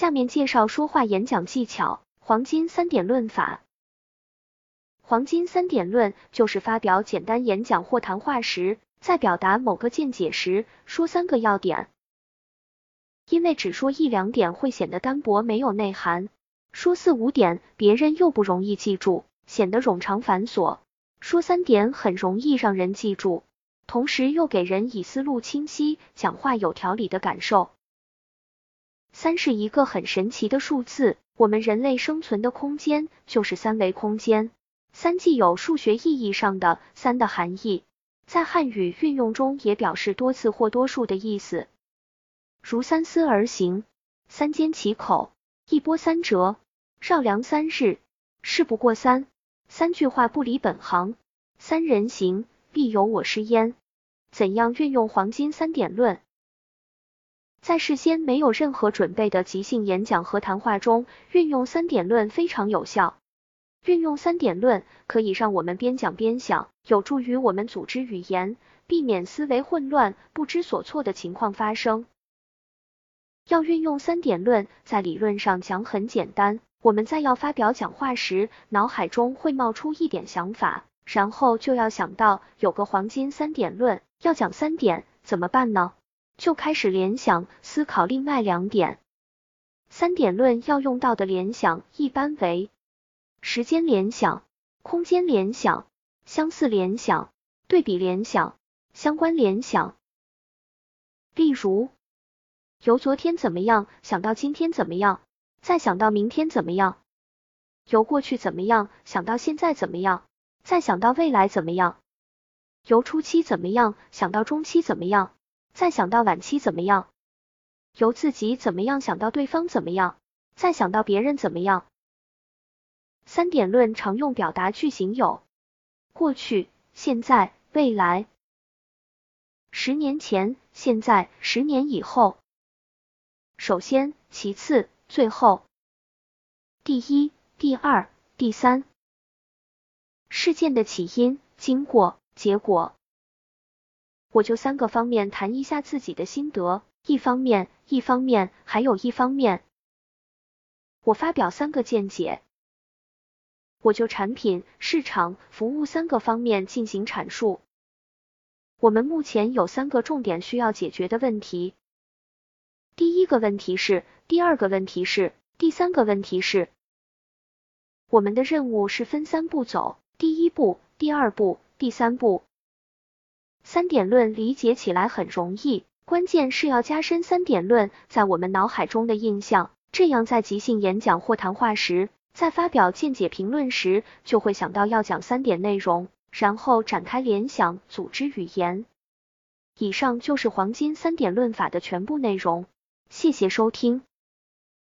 下面介绍说话演讲技巧，黄金三点论法。黄金三点论就是发表简单演讲或谈话时，在表达某个见解时，说三个要点。因为只说一两点会显得单薄没有内涵，说四五点别人又不容易记住，显得冗长繁琐。说三点很容易让人记住，同时又给人以思路清晰、讲话有条理的感受。三是一个很神奇的数字，我们人类生存的空间就是三维空间。三既有数学意义上的三的含义，在汉语运用中也表示多次或多数的意思，如三思而行、三缄其口、一波三折、绕梁三日、事不过三、三句话不离本行、三人行必有我师焉。怎样运用黄金三点论？在事先没有任何准备的即兴演讲和谈话中，运用三点论非常有效。运用三点论可以让我们边讲边想，有助于我们组织语言，避免思维混乱、不知所措的情况发生。要运用三点论，在理论上讲很简单。我们在要发表讲话时，脑海中会冒出一点想法，然后就要想到有个黄金三点论，要讲三点，怎么办呢？就开始联想思考另外两点。三点论要用到的联想一般为时间联想、空间联想、相似联想、对比联想、相关联想。例如，由昨天怎么样想到今天怎么样，再想到明天怎么样；由过去怎么样想到现在怎么样，再想到未来怎么样；由初期怎么样想到中期怎么样。再想到晚期怎么样，由自己怎么样想到对方怎么样，再想到别人怎么样。三点论常用表达句型有过去、现在、未来。十年前、现在、十年以后。首先、其次、最后。第一、第二、第三。事件的起因、经过、结果。我就三个方面谈一下自己的心得，一方面，一方面，还有一方面，我发表三个见解。我就产品、市场、服务三个方面进行阐述。我们目前有三个重点需要解决的问题。第一个问题是，第二个问题是，第三个问题是。我们的任务是分三步走，第一步、第二步、第三步。三点论理解起来很容易，关键是要加深三点论在我们脑海中的印象，这样在即兴演讲或谈话时，在发表见解评论时，就会想到要讲三点内容，然后展开联想，组织语言。以上就是黄金三点论法的全部内容，谢谢收听。